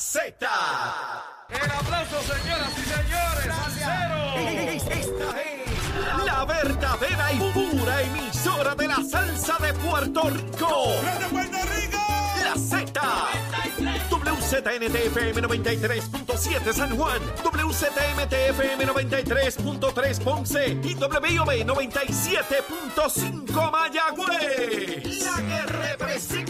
Z. El aplauso, señoras y señores. Salsero. Esta es la verdadera y pura emisora de la salsa de Puerto Rico. ¡De Puerto Rico! La Z. WZNTFM 93.7 San Juan, WZMTFM 93.3 Ponce y WIOB 97.5 Mayagüez. La que representa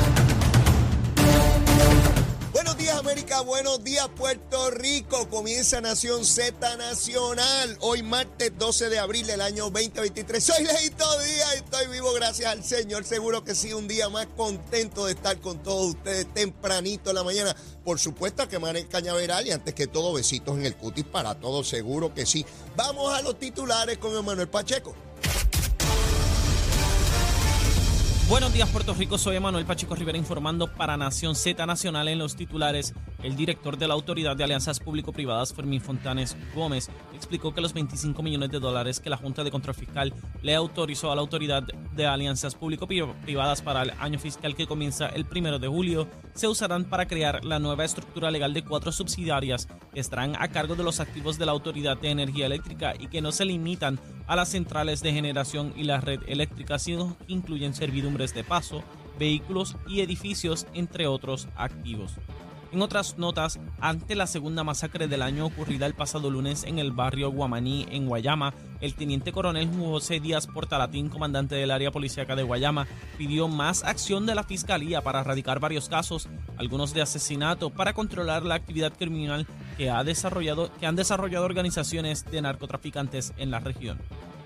Buenos días América, buenos días Puerto Rico. Comienza Nación Z Nacional. Hoy martes 12 de abril del año 2023. Soy Leito Díaz y estoy vivo gracias al Señor. Seguro que sí, un día más contento de estar con todos ustedes tempranito en la mañana. Por supuesto que el Cañaveral y antes que todo besitos en el cutis para todos, seguro que sí. Vamos a los titulares con Emanuel Pacheco. Buenos días Puerto Rico, soy Emanuel Pacheco Rivera informando para Nación Z Nacional en los titulares. El director de la Autoridad de Alianzas Público-Privadas, Fermín Fontanes Gómez, explicó que los 25 millones de dólares que la Junta de Control Fiscal le autorizó a la Autoridad de Alianzas Público-Privadas para el año fiscal que comienza el primero de julio se usarán para crear la nueva estructura legal de cuatro subsidiarias que estarán a cargo de los activos de la Autoridad de Energía Eléctrica y que no se limitan a las centrales de generación y la red eléctrica, sino que incluyen servidumbres de paso, vehículos y edificios, entre otros activos. En otras notas, ante la segunda masacre del año ocurrida el pasado lunes en el barrio Guamaní, en Guayama, el teniente coronel José Díaz Portalatín, comandante del área policíaca de Guayama, pidió más acción de la fiscalía para erradicar varios casos, algunos de asesinato, para controlar la actividad criminal que, ha desarrollado, que han desarrollado organizaciones de narcotraficantes en la región.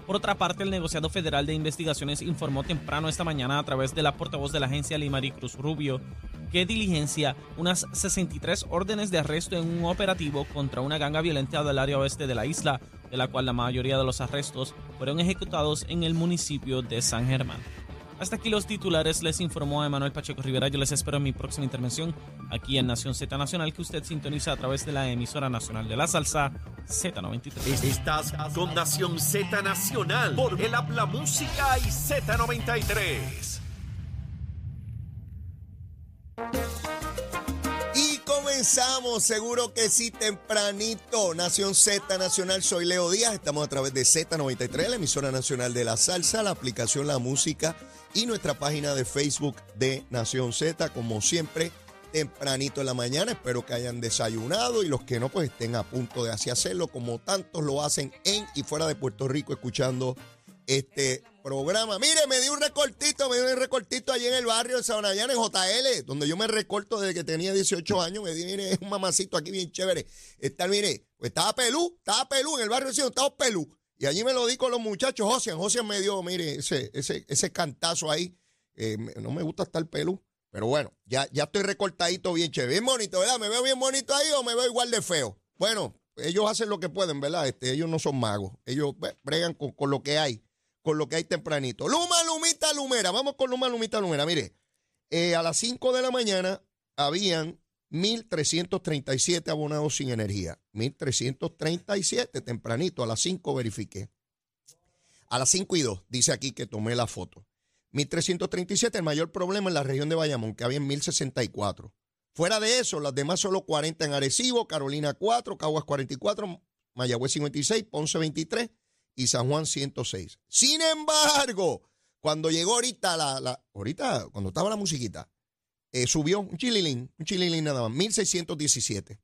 Por otra parte, el negociado federal de investigaciones informó temprano esta mañana a través de la portavoz de la agencia Limari Cruz Rubio que diligencia unas 63 órdenes de arresto en un operativo contra una ganga violenta del área oeste de la isla, de la cual la mayoría de los arrestos fueron ejecutados en el municipio de San Germán. Hasta aquí los titulares, les informó Emanuel Pacheco Rivera. Yo les espero en mi próxima intervención aquí en Nación Z Nacional, que usted sintoniza a través de la emisora nacional de la salsa Z93. Estás con Nación Z Nacional por el Habla Música y Z93. Comenzamos, seguro que sí, tempranito. Nación Z Nacional, soy Leo Díaz. Estamos a través de Z93, la emisora nacional de la salsa, la aplicación La Música y nuestra página de Facebook de Nación Z, como siempre, tempranito en la mañana. Espero que hayan desayunado y los que no, pues estén a punto de así hacerlo, como tantos lo hacen en y fuera de Puerto Rico, escuchando este programa. Mire, me di un recortito, me di un recortito allí en el barrio de Sabanayana, en JL, donde yo me recorto desde que tenía 18 años. Me di, mire, un mamacito aquí bien chévere. Está, mire, pues estaba pelú, estaba pelú en el barrio, estaba pelú. Y allí me lo di con los muchachos. Josian, Josian me dio, mire, ese, ese, ese cantazo ahí. Eh, no me gusta estar pelú. Pero bueno, ya, ya estoy recortadito bien chévere. Bien bonito, ¿verdad? ¿Me veo bien bonito ahí o me veo igual de feo? Bueno, ellos hacen lo que pueden, ¿verdad? Este, ellos no son magos. Ellos bregan con, con lo que hay con lo que hay tempranito. Luma, Lumita, Lumera. Vamos con Luma, Lumita, Lumera. Mire, eh, a las 5 de la mañana habían 1.337 abonados sin energía. 1.337 tempranito. A las 5 verifiqué. A las 5 y 2, dice aquí que tomé la foto. 1.337, el mayor problema en la región de Bayamón, que había 1.064. Fuera de eso, las demás solo 40 en Arecibo, Carolina 4, Caguas 44, Mayagüez 56, Ponce 23 y San Juan 106. Sin embargo, cuando llegó ahorita la, la ahorita, cuando estaba la musiquita, eh, subió un chililín, un chililín nada más, 1617.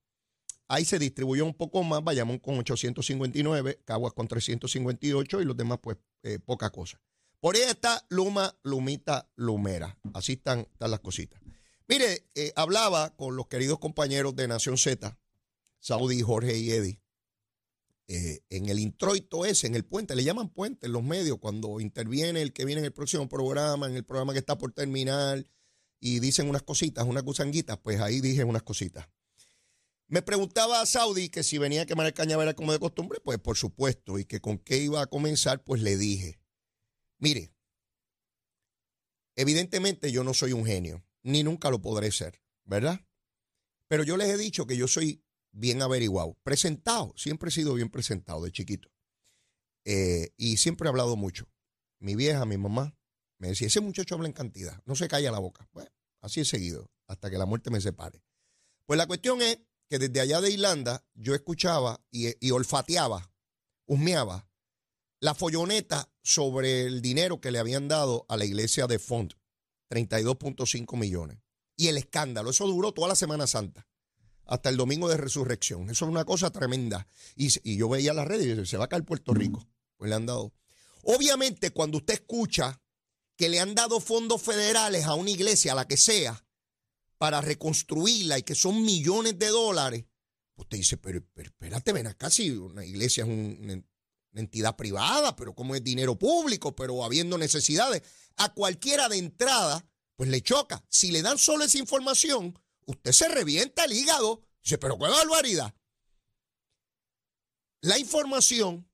Ahí se distribuyó un poco más, Bayamón con 859, Caguas con 358 y los demás, pues, eh, poca cosa. Por ahí está Luma, Lumita, Lumera. Así están, las cositas. Mire, eh, hablaba con los queridos compañeros de Nación Z, Saudi, Jorge y Eddie, eh, en el introito ese, en el puente, le llaman puente en los medios, cuando interviene el que viene en el próximo programa, en el programa que está por terminar, y dicen unas cositas, unas gusanguitas, pues ahí dije unas cositas. Me preguntaba a Saudi que si venía a quemar el cañaveral como de costumbre, pues por supuesto, y que con qué iba a comenzar, pues le dije, mire, evidentemente yo no soy un genio, ni nunca lo podré ser, ¿verdad? Pero yo les he dicho que yo soy bien averiguado, presentado, siempre he sido bien presentado de chiquito. Eh, y siempre he hablado mucho. Mi vieja, mi mamá, me decía, ese muchacho habla en cantidad, no se calla la boca. Bueno, así he seguido, hasta que la muerte me separe. Pues la cuestión es que desde allá de Irlanda yo escuchaba y, olfateaba, husmeaba, la folloneta sobre el dinero que le habían dado a la iglesia de Font, 32.5 millones. Y el escándalo, eso duró toda la Semana Santa, hasta el domingo de resurrección. Eso es una cosa tremenda. Y, yo veía las redes y decía, se va a caer Puerto Rico. Pues le han dado. Obviamente, cuando usted escucha que le han dado fondos federales a una iglesia, a la que sea, para reconstruirla y que son millones de dólares, usted dice, pero, espérate, ven acá, si una iglesia es un, una entidad privada, pero como es dinero público, pero habiendo necesidades, a cualquiera de entrada, pues le choca. Si le dan solo esa información, usted se revienta el hígado. Dice, pero qué barbaridad. La información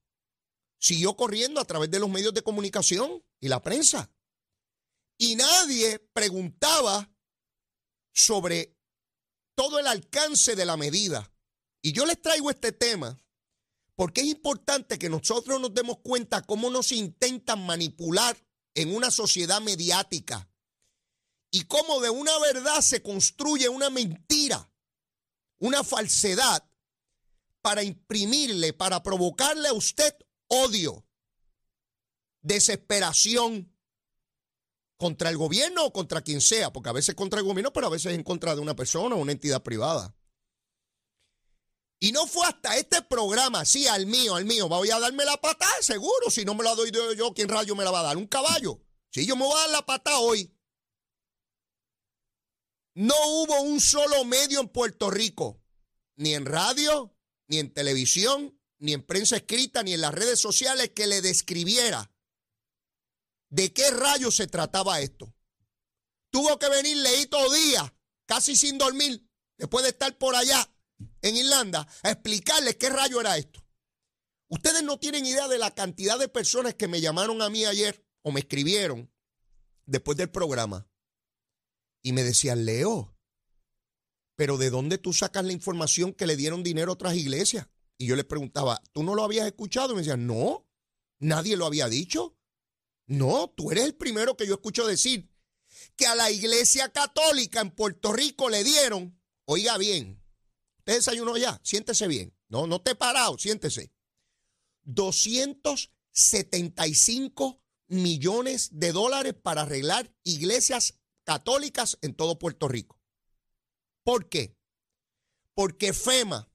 siguió corriendo a través de los medios de comunicación y la prensa. Y nadie preguntaba sobre todo el alcance de la medida. Y yo les traigo este tema porque es importante que nosotros nos demos cuenta cómo nos intentan manipular en una sociedad mediática y cómo de una verdad se construye una mentira, una falsedad para imprimirle, para provocarle a usted odio, desesperación contra el gobierno o contra quien sea, porque a veces contra el gobierno, pero a veces en contra de una persona o una entidad privada. Y no fue hasta este programa, sí, al mío, al mío. Voy a darme la patada, seguro. Si no me la doy yo, ¿quién rayo me la va a dar? Un caballo. Si yo me voy a dar la patada hoy. No hubo un solo medio en Puerto Rico, ni en radio, ni en televisión, ni en prensa escrita, ni en las redes sociales que le describiera de qué rayo se trataba esto. Tuvo que venir Leito Díaz, casi sin dormir, después de estar por allá en Irlanda a explicarles qué rayo era esto. Ustedes no tienen idea de la cantidad de personas que me llamaron a mí ayer o me escribieron después del programa y me decían, Leo, pero ¿de dónde tú sacas la información que le dieron dinero a otras iglesias? Y yo les preguntaba, ¿tú no lo habías escuchado? Y me decían, no, nadie lo había dicho. No, tú eres el primero que yo escucho decir que a la iglesia católica en Puerto Rico le dieron, oiga bien, Usted desayunó ya, siéntese bien. No, no te parado, siéntese. 275 millones de dólares para arreglar iglesias católicas en todo Puerto Rico. ¿Por qué? Porque FEMA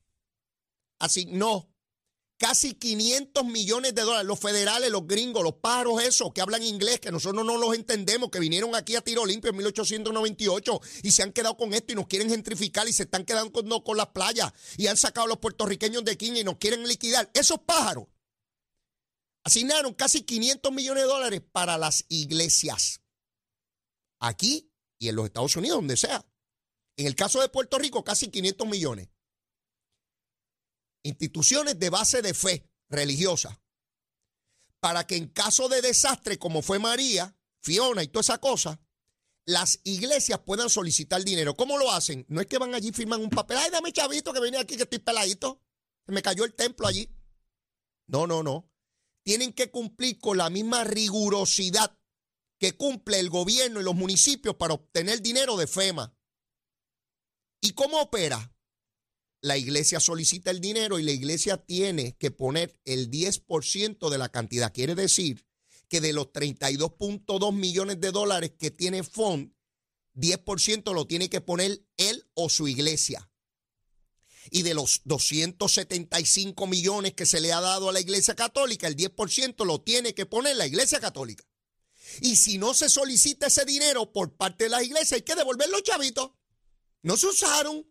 asignó casi 500 millones de dólares. Los federales, los gringos, los pájaros esos que hablan inglés, que nosotros no los entendemos, que vinieron aquí a tiro limpio en 1898 y se han quedado con esto y nos quieren gentrificar y se están quedando con, con las playas y han sacado a los puertorriqueños de aquí y nos quieren liquidar. Esos pájaros asignaron casi 500 millones de dólares para las iglesias. Aquí y en los Estados Unidos, donde sea. En el caso de Puerto Rico, casi 500 millones instituciones de base de fe religiosa, para que en caso de desastre como fue María, Fiona y toda esa cosa, las iglesias puedan solicitar dinero. ¿Cómo lo hacen? No es que van allí firman un papel, ay, dame chavito que viene aquí que estoy peladito, me cayó el templo allí. No, no, no. Tienen que cumplir con la misma rigurosidad que cumple el gobierno y los municipios para obtener dinero de FEMA. ¿Y cómo opera? la iglesia solicita el dinero y la iglesia tiene que poner el 10% de la cantidad. Quiere decir que de los 32.2 millones de dólares que tiene FOND, 10% lo tiene que poner él o su iglesia. Y de los 275 millones que se le ha dado a la iglesia católica, el 10% lo tiene que poner la iglesia católica. Y si no se solicita ese dinero por parte de la iglesia, hay que devolver los chavitos. No se usaron.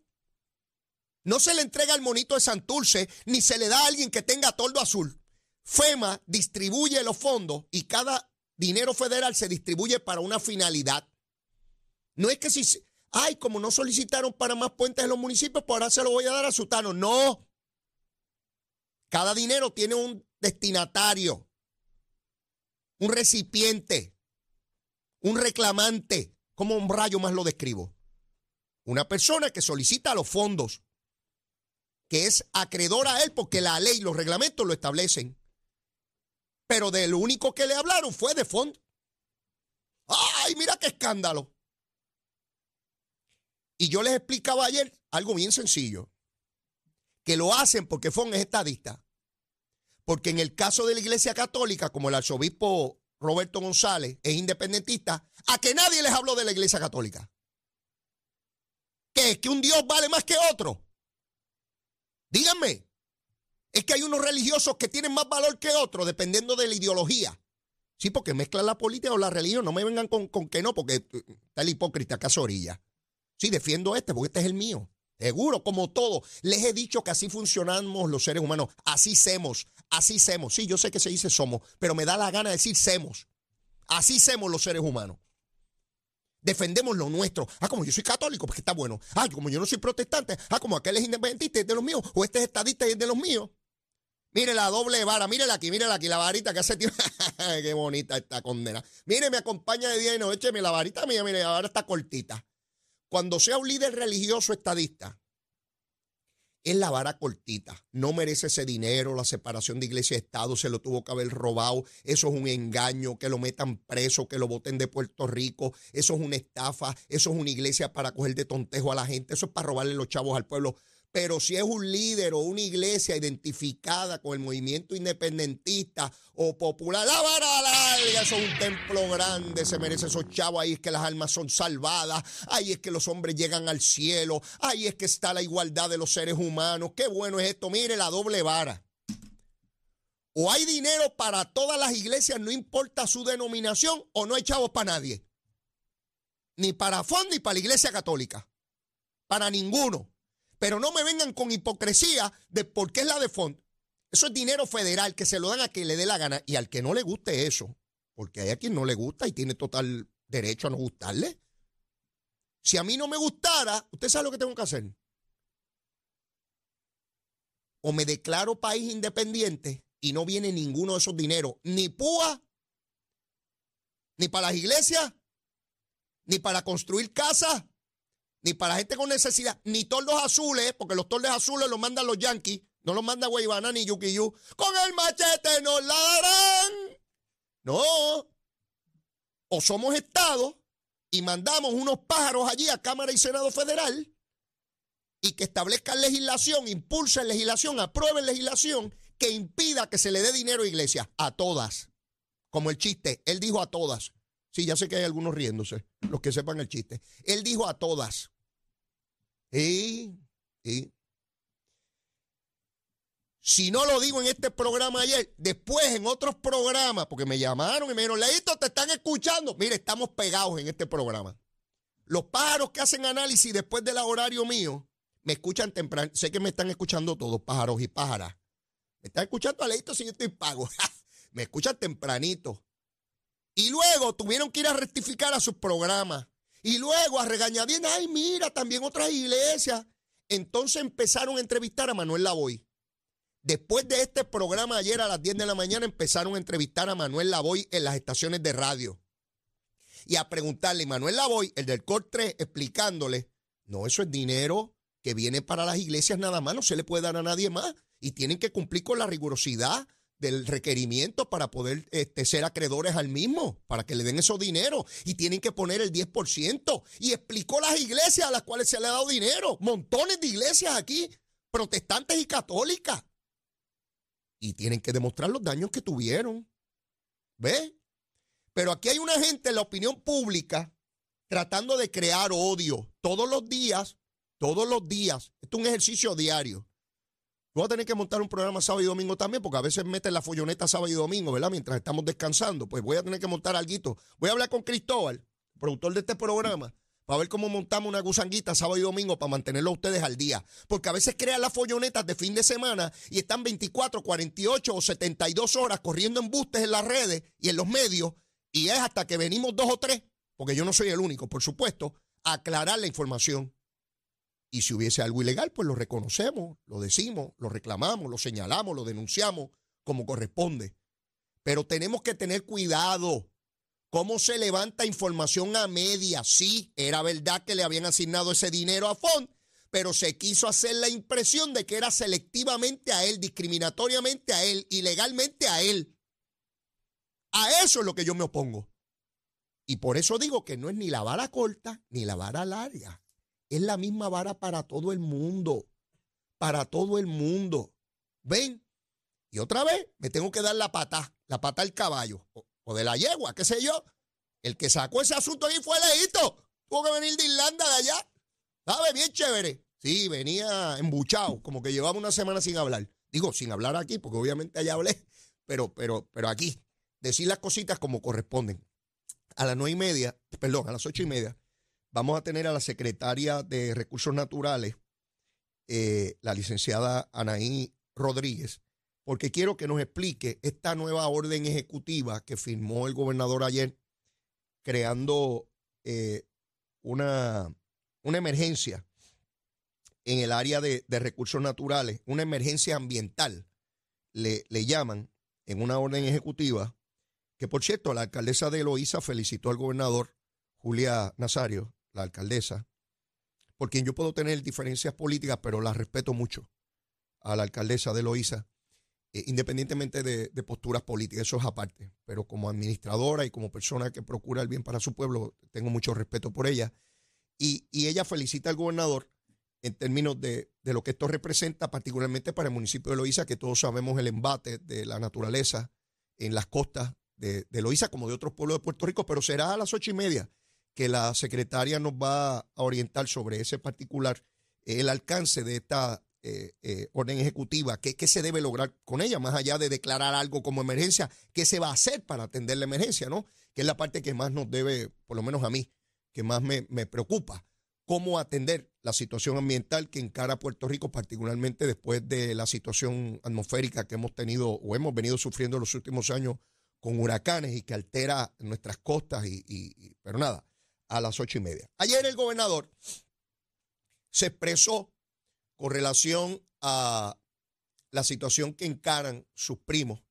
No se le entrega el monito de Santurce, ni se le da a alguien que tenga toldo azul. FEMA distribuye los fondos y cada dinero federal se distribuye para una finalidad. No es que si, ay, como no solicitaron para más puentes en los municipios, pues ahora se lo voy a dar a Sutano. No. Cada dinero tiene un destinatario, un recipiente, un reclamante. ¿Cómo un rayo más lo describo? Una persona que solicita los fondos, que es acreedora a él porque la ley y los reglamentos lo establecen. Pero de lo único que le hablaron fue de fondo. ¡Ay, mira qué escándalo! Y yo les explicaba ayer algo bien sencillo, que lo hacen porque Fon es estadista. Porque en el caso de la Iglesia Católica, como el arzobispo Roberto González es independentista, a que nadie les habló de la Iglesia Católica. ¿Qué? ¿Que un Dios vale más que otro? Díganme. Es que hay unos religiosos que tienen más valor que otros, dependiendo de la ideología. Sí, porque mezclan la política o la religión. No me vengan con, con que no, porque eh, está el hipócrita acá orilla. Sí, defiendo este, porque este es el mío. Seguro, como todo. Les he dicho que así funcionamos los seres humanos. Así semos, así semos. Sí, yo sé que se dice somos, pero me da la gana de decir semos. Así semos los seres humanos. Defendemos lo nuestro. Ah, como yo soy católico, pues que está bueno. Ah, como yo no soy protestante. Ah, como aquel es independentista y es de los míos. O este es estadista y es de los míos. Mire la doble vara, mírela aquí, mírela aquí, la varita que hace tiempo. Qué bonita esta condena. Mire, me acompaña de día y noche, mire la varita mía, mire, ahora está cortita. Cuando sea un líder religioso estadista, es la vara cortita. No merece ese dinero, la separación de iglesia y Estado se lo tuvo que haber robado. Eso es un engaño, que lo metan preso, que lo voten de Puerto Rico. Eso es una estafa, eso es una iglesia para coger de tontejo a la gente, eso es para robarle los chavos al pueblo. Pero si es un líder o una iglesia identificada con el movimiento independentista o popular, la vara larga, eso es un templo grande, se merece esos chavos, ahí es que las almas son salvadas, ahí es que los hombres llegan al cielo, ahí es que está la igualdad de los seres humanos. Qué bueno es esto, mire la doble vara. O hay dinero para todas las iglesias, no importa su denominación, o no hay chavos para nadie. Ni para fondo ni para la iglesia católica. Para ninguno. Pero no me vengan con hipocresía de por qué es la de fondo. Eso es dinero federal que se lo dan a quien le dé la gana y al que no le guste eso, porque hay a quien no le gusta y tiene total derecho a no gustarle. Si a mí no me gustara, usted sabe lo que tengo que hacer. O me declaro país independiente y no viene ninguno de esos dineros, ni púa, ni para las iglesias, ni para construir casas, ni para gente con necesidad, ni tordos azules, porque los tordos azules los mandan los yankees, no los manda Guaybana ni Yukiyu. Con el machete nos la darán. No. O somos Estado y mandamos unos pájaros allí a Cámara y Senado Federal y que establezcan legislación, impulsen legislación, aprueben legislación que impida que se le dé dinero a iglesia. A todas. Como el chiste. Él dijo a todas. Sí, ya sé que hay algunos riéndose, los que sepan el chiste. Él dijo a todas. Y, y. Si no lo digo en este programa ayer, después en otros programas, porque me llamaron y me dijeron, Leito, te están escuchando. Mire, estamos pegados en este programa. Los pájaros que hacen análisis después del horario mío, me escuchan temprano. Sé que me están escuchando todos, pájaros y pájaras. Me están escuchando a Leito si yo estoy pago. me escuchan tempranito. Y luego tuvieron que ir a rectificar a sus programas. Y luego a regañadientes, ay, mira, también otras iglesias. Entonces empezaron a entrevistar a Manuel Lavoy. Después de este programa ayer a las 10 de la mañana empezaron a entrevistar a Manuel Lavoy en las estaciones de radio. Y a preguntarle, Manuel Lavoy, el del COR 3, explicándole, no, eso es dinero que viene para las iglesias nada más, no se le puede dar a nadie más. Y tienen que cumplir con la rigurosidad del requerimiento para poder este, ser acreedores al mismo, para que le den esos dinero. Y tienen que poner el 10%. Y explicó las iglesias a las cuales se le ha dado dinero. Montones de iglesias aquí, protestantes y católicas. Y tienen que demostrar los daños que tuvieron. ¿Ve? Pero aquí hay una gente en la opinión pública tratando de crear odio todos los días, todos los días. Esto es un ejercicio diario Voy a tener que montar un programa sábado y domingo también, porque a veces meten la folloneta sábado y domingo, ¿verdad? Mientras estamos descansando. Pues voy a tener que montar algo. Voy a hablar con Cristóbal, productor de este programa, para ver cómo montamos una gusanguita sábado y domingo para mantenerlo a ustedes al día. Porque a veces crean las follonetas de fin de semana y están 24, 48 o 72 horas corriendo embustes en las redes y en los medios. Y es hasta que venimos dos o tres, porque yo no soy el único, por supuesto, a aclarar la información. Y si hubiese algo ilegal, pues lo reconocemos, lo decimos, lo reclamamos, lo señalamos, lo denunciamos como corresponde. Pero tenemos que tener cuidado cómo se levanta información a media. Sí, era verdad que le habían asignado ese dinero a Font, pero se quiso hacer la impresión de que era selectivamente a él, discriminatoriamente a él, ilegalmente a él. A eso es lo que yo me opongo. Y por eso digo que no es ni la vara corta ni la vara larga. Es la misma vara para todo el mundo. Para todo el mundo. ¿Ven? Y otra vez me tengo que dar la pata, la pata del caballo o, de la yegua, qué sé yo. El que sacó ese asunto ahí fue Leito. Tuvo que venir de Irlanda de allá. ¿Sabe? Bien chévere. Sí, venía embuchado, como que llevaba una semana sin hablar. Digo, sin hablar aquí, porque obviamente allá hablé, pero, pero, pero aquí, decir las cositas como corresponden. A las nueve y media, perdón, a las ocho y media, vamos a tener a la secretaria de Recursos Naturales, eh, la licenciada Anaí Rodríguez, porque quiero que nos explique esta nueva orden ejecutiva que firmó el gobernador ayer, creando eh, una, una emergencia en el área de, recursos naturales, una emergencia ambiental, le, le, llaman en una orden ejecutiva, que por cierto, la alcaldesa de Eloísa felicitó al gobernador Julia Nazario, la alcaldesa, por quien yo puedo tener diferencias políticas, pero la respeto mucho a la alcaldesa de Eloísa, eh, independientemente de, de, posturas políticas, eso es aparte, pero como administradora y como persona que procura el bien para su pueblo, tengo mucho respeto por ella. Y, y ella felicita al gobernador en términos de, lo que esto representa, particularmente para el municipio de Loíza, que todos sabemos el embate de la naturaleza en las costas de, de Loíza, como de otros pueblos de Puerto Rico, pero será a las ocho y media que la secretaria nos va a orientar sobre ese particular, el alcance de esta eh, eh, orden ejecutiva, qué, qué se debe lograr con ella, más allá de declarar algo como emergencia, qué se va a hacer para atender la emergencia, ¿no? Que es la parte que más nos debe, por lo menos a mí, que más me, me preocupa cómo atender la situación ambiental que encara Puerto Rico, particularmente después de la situación atmosférica que hemos tenido o hemos venido sufriendo en los últimos años con huracanes y que altera nuestras costas. Y, pero nada, a las ocho y media. Ayer el gobernador se expresó con relación a la situación que encaran sus primos,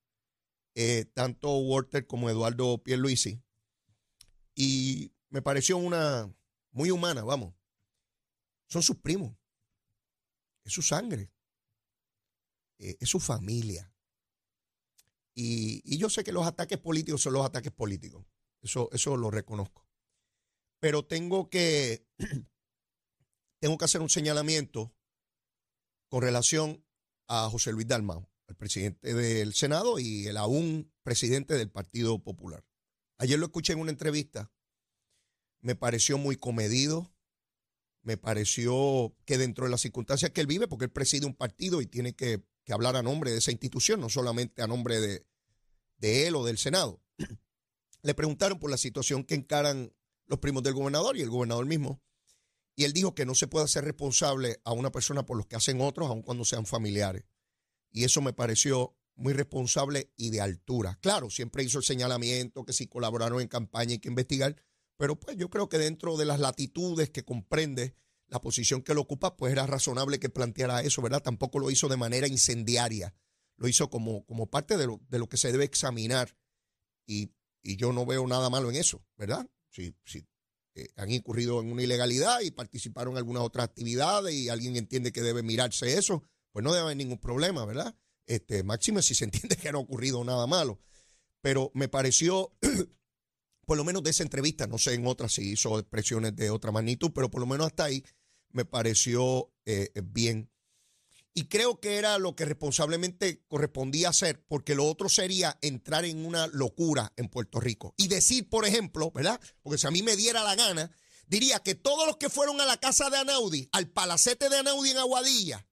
eh, tanto Walter como Eduardo Pierluisi, y me pareció una muy humana, vamos, son sus primos, es su sangre, eh, es su familia. Y, yo sé que los ataques políticos son los ataques políticos, eso, eso lo reconozco. Pero tengo que, tengo que hacer un señalamiento con relación a José Luis Dalmau, el presidente del Senado y el aún presidente del Partido Popular. Ayer lo escuché en una entrevista, me pareció muy comedido, me pareció que dentro de las circunstancias que él vive, porque él preside un partido y tiene que, hablar a nombre de esa institución, no solamente a nombre de, de él o del Senado. Le preguntaron por la situación que encaran los primos del gobernador y el gobernador mismo. Y él dijo que no se puede hacer responsable a una persona por los que hacen otros, aun cuando sean familiares. Y eso me pareció muy responsable y de altura. Claro, siempre hizo el señalamiento que si colaboraron en campaña hay que investigar, pero pues yo creo que dentro de las latitudes que comprende la posición que él ocupa, pues era razonable que planteara eso, ¿verdad? Tampoco lo hizo de manera incendiaria, lo hizo como, como parte de lo, de lo que se debe examinar y, yo no veo nada malo en eso, ¿verdad? Si, si eh, han incurrido en una ilegalidad y participaron en alguna otra actividad y alguien entiende que debe mirarse eso, pues no debe haber ningún problema, ¿verdad? Este, máximo si se entiende que no ha ocurrido nada malo. Pero me pareció por lo menos de esa entrevista, no sé en otras si hizo expresiones de otra magnitud, pero por lo menos hasta ahí me pareció eh, bien. Y creo que era lo que responsablemente correspondía hacer, porque lo otro sería entrar en una locura en Puerto Rico. Y decir, por ejemplo, ¿verdad? Porque si a mí me diera la gana, diría que todos los que fueron a la casa de Anaudi, al palacete de Anaudi en Aguadilla,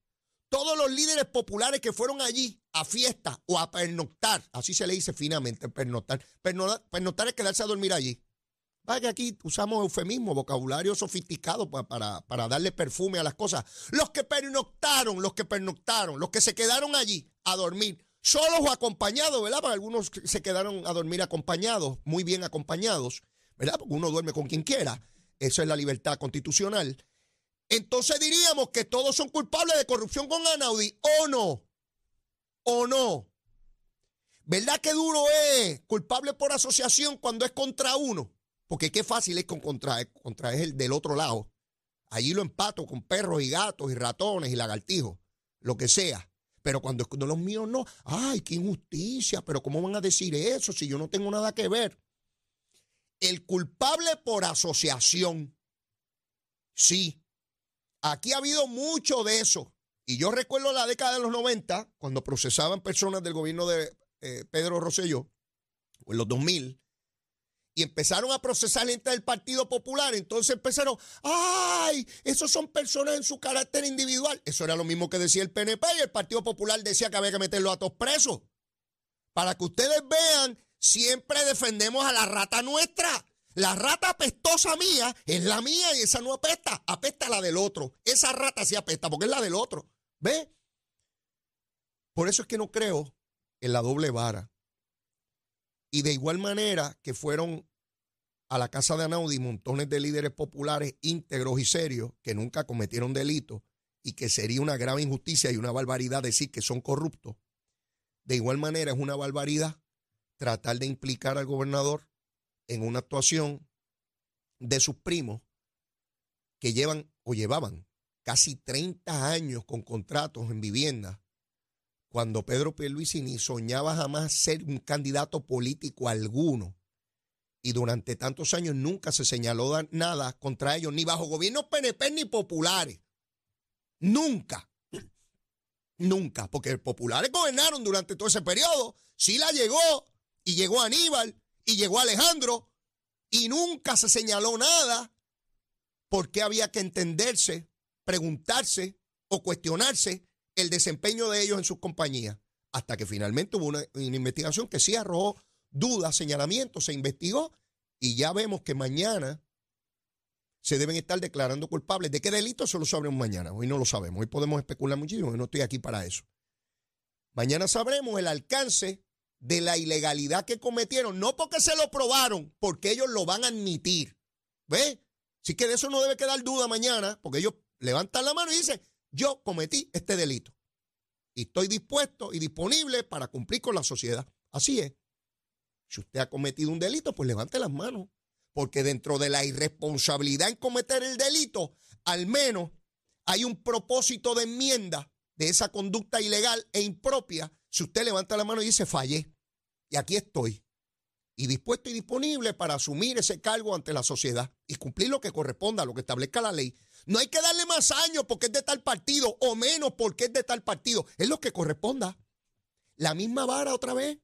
todos los líderes populares que fueron allí a fiesta o a pernoctar, así se le dice finamente, pernoctar. Pernoctar, es quedarse a dormir allí. Vaya que aquí usamos eufemismo, vocabulario sofisticado para, para, darle perfume a las cosas. Los que pernoctaron, los que pernoctaron, los que se quedaron allí a dormir, solos o acompañados, ¿verdad? Porque algunos se quedaron a dormir acompañados, muy bien acompañados, ¿verdad? Porque uno duerme con quien quiera. Eso es la libertad constitucional entonces diríamos que todos son culpables de corrupción con Anaudi, ¿o no? ¿O no? ¿Verdad que duro es culpable por asociación cuando es contra uno? Porque qué fácil es con contra, contra el del otro lado. Allí lo empato con perros y gatos y ratones y lagartijos, lo que sea. Pero cuando los míos no, ay, qué injusticia, pero ¿cómo van a decir eso si yo no tengo nada que ver? El culpable por asociación. Sí, aquí ha habido mucho de eso. Y yo recuerdo la década de los 90, cuando procesaban personas del gobierno de eh, Pedro Rosselló, o en los 2000, y empezaron a procesar gente del Partido Popular. Entonces empezaron, ¡ay! Esos son personas en su carácter individual. Eso era lo mismo que decía el PNP y el Partido Popular decía que había que meterlo a todos presos. Para que ustedes vean, siempre defendemos a la rata nuestra. La rata apestosa mía es la mía y esa no apesta, apesta la del otro. Esa rata sí apesta porque es la del otro. ¿Ve? Por eso es que no creo en la doble vara. Y de igual manera que fueron a la casa de Anaudi montones de líderes populares íntegros y serios que nunca cometieron delitos y que sería una grave injusticia y una barbaridad decir que son corruptos. De igual manera es una barbaridad tratar de implicar al gobernador en una actuación de sus primos que llevan o llevaban casi 30 años con contratos en vivienda, cuando Pedro Pierluisi ni soñaba jamás ser un candidato político alguno. Y durante tantos años nunca se señaló nada contra ellos, ni bajo gobiernos PNP ni populares. Nunca. Nunca, porque los populares gobernaron durante todo ese periodo. Sí la llegó, y llegó Aníbal, y llegó Alejandro y nunca se señaló nada porque había que entenderse, preguntarse o cuestionarse el desempeño de ellos en sus compañías. Hasta que finalmente hubo una, investigación que sí arrojó dudas, señalamientos, se investigó y ya vemos que mañana se deben estar declarando culpables. ¿De qué delito? Eso lo sabremos mañana. Hoy no lo sabemos. Hoy podemos especular muchísimo. y no estoy aquí para eso. Mañana sabremos el alcance de la ilegalidad que cometieron, no porque se lo probaron, porque ellos lo van a admitir. ¿Ve? Así que de eso no debe quedar duda mañana, porque ellos levantan la mano y dicen, yo cometí este delito. Y estoy dispuesto y disponible para cumplir con la sociedad. Así es. Si usted ha cometido un delito, pues levante las manos. Porque dentro de la irresponsabilidad en cometer el delito, al menos hay un propósito de enmienda de esa conducta ilegal e impropia si usted levanta la mano y dice, fallé, y aquí estoy, y dispuesto y disponible para asumir ese cargo ante la sociedad y cumplir lo que corresponda, lo que establezca la ley. No hay que darle más años porque es de tal partido o menos porque es de tal partido. Es lo que corresponda. La misma vara otra vez.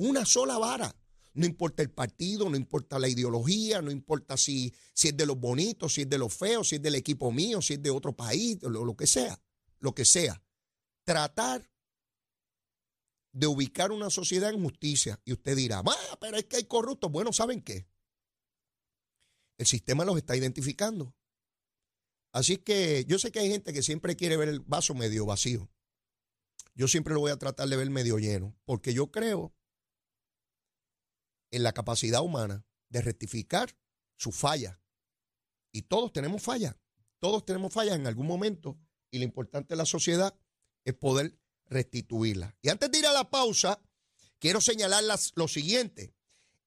Una sola vara. No importa el partido, no importa la ideología, no importa si, si es de los bonitos, si es de los feos, si es del equipo mío, si es de otro país, lo, lo que sea. Lo que sea. Tratar de ubicar una sociedad en justicia. Y usted dirá, pero es que hay corruptos. Bueno, ¿saben qué? El sistema los está identificando. Así que yo sé que hay gente que siempre quiere ver el vaso medio vacío. Yo siempre lo voy a tratar de ver medio lleno, porque yo creo en la capacidad humana de rectificar su falla. Y todos tenemos fallas, todos tenemos fallas en algún momento, y lo importante de la sociedad es poder restituirla. Y antes de ir a la pausa, quiero señalar lo siguiente.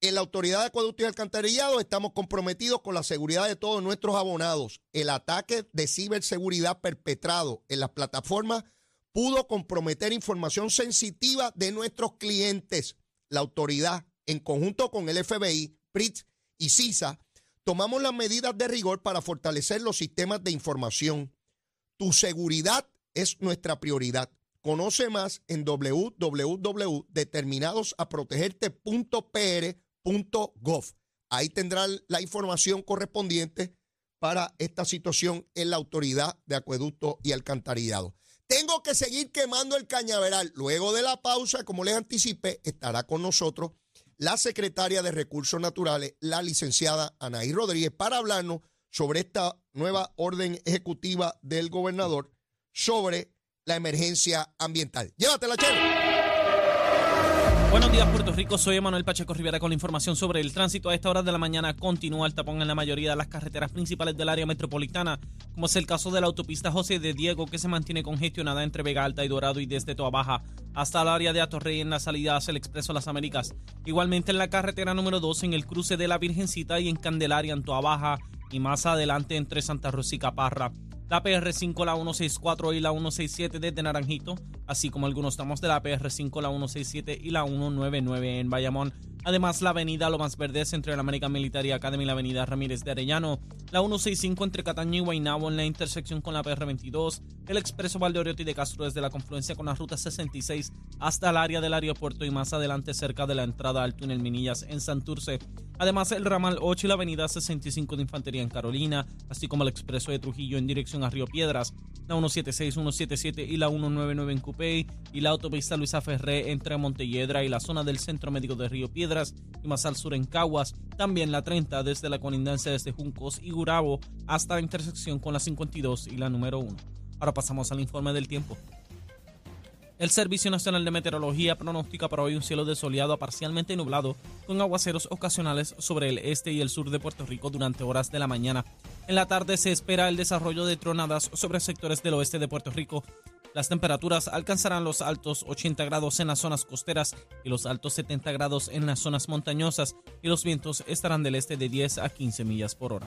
En la Autoridad de Acueducto y Alcantarillado estamos comprometidos con la seguridad de todos nuestros abonados. El ataque de ciberseguridad perpetrado en las plataformas pudo comprometer información sensitiva de nuestros clientes. La autoridad, en conjunto con el FBI, PRITS y CISA, tomamos las medidas de rigor para fortalecer los sistemas de información. Tu seguridad es nuestra prioridad. Conoce más en www.determinadosaprotegerte.pr.gov. Ahí tendrán la información correspondiente para esta situación en la Autoridad de Acueducto y Alcantarillado. Tengo que seguir quemando el cañaveral. Luego de la pausa, como les anticipé, estará con nosotros la secretaria de Recursos Naturales, la licenciada Anaí Rodríguez, para hablarnos sobre esta nueva orden ejecutiva del gobernador sobre la emergencia ambiental. Llévatela, Chelo. Buenos días, Puerto Rico. Soy Emanuel Pacheco Rivera con la información sobre el tránsito. A esta hora de la mañana continúa el tapón en la mayoría de las carreteras principales del área metropolitana, como es el caso de la autopista José de Diego, que se mantiene congestionada entre Vega Alta y Dorado y desde Toa Baja hasta el área de Atorrey en la salida hacia el Expreso Las Américas. Igualmente en la carretera número 2 en el cruce de la Virgencita y en Candelaria en Baja y más adelante entre Santa Rosa y Caparra la PR5, la 164 y la 167 desde Naranjito, así como algunos tramos de la PR5, la 167 y la 199 en Bayamón. Además, la avenida Lomas Verdes entre la American Military Academy y la avenida Ramírez de Arellano, la 165 entre Cataño y Guaynabo en la intersección con la PR22, el expreso Valdeoriotti de Castro desde la confluencia con la ruta 66 hasta el área del aeropuerto y más adelante cerca de la entrada al túnel Minillas en Santurce. Además, el ramal 8 y la avenida 65 de Infantería en Carolina, así como el expreso de Trujillo en dirección a Río Piedras, la 176, 177 y la 199 en Cupey y la autopista Luisa Ferré entre Montelledra y la zona del Centro Médico de Río Piedras y más al sur en Caguas. También la 30 desde la colindancia desde Juncos y Gurabo hasta la intersección con la 52 y la número 1. Ahora pasamos al informe del tiempo. El Servicio Nacional de Meteorología pronostica para hoy un cielo desoleado a parcialmente nublado, con aguaceros ocasionales sobre el este y el sur de Puerto Rico durante horas de la mañana. En la tarde se espera el desarrollo de tronadas sobre sectores del oeste de Puerto Rico. Las temperaturas alcanzarán los altos 80 grados en las zonas costeras y los altos 70 grados en las zonas montañosas y los vientos estarán del este de 10 a 15 millas por hora.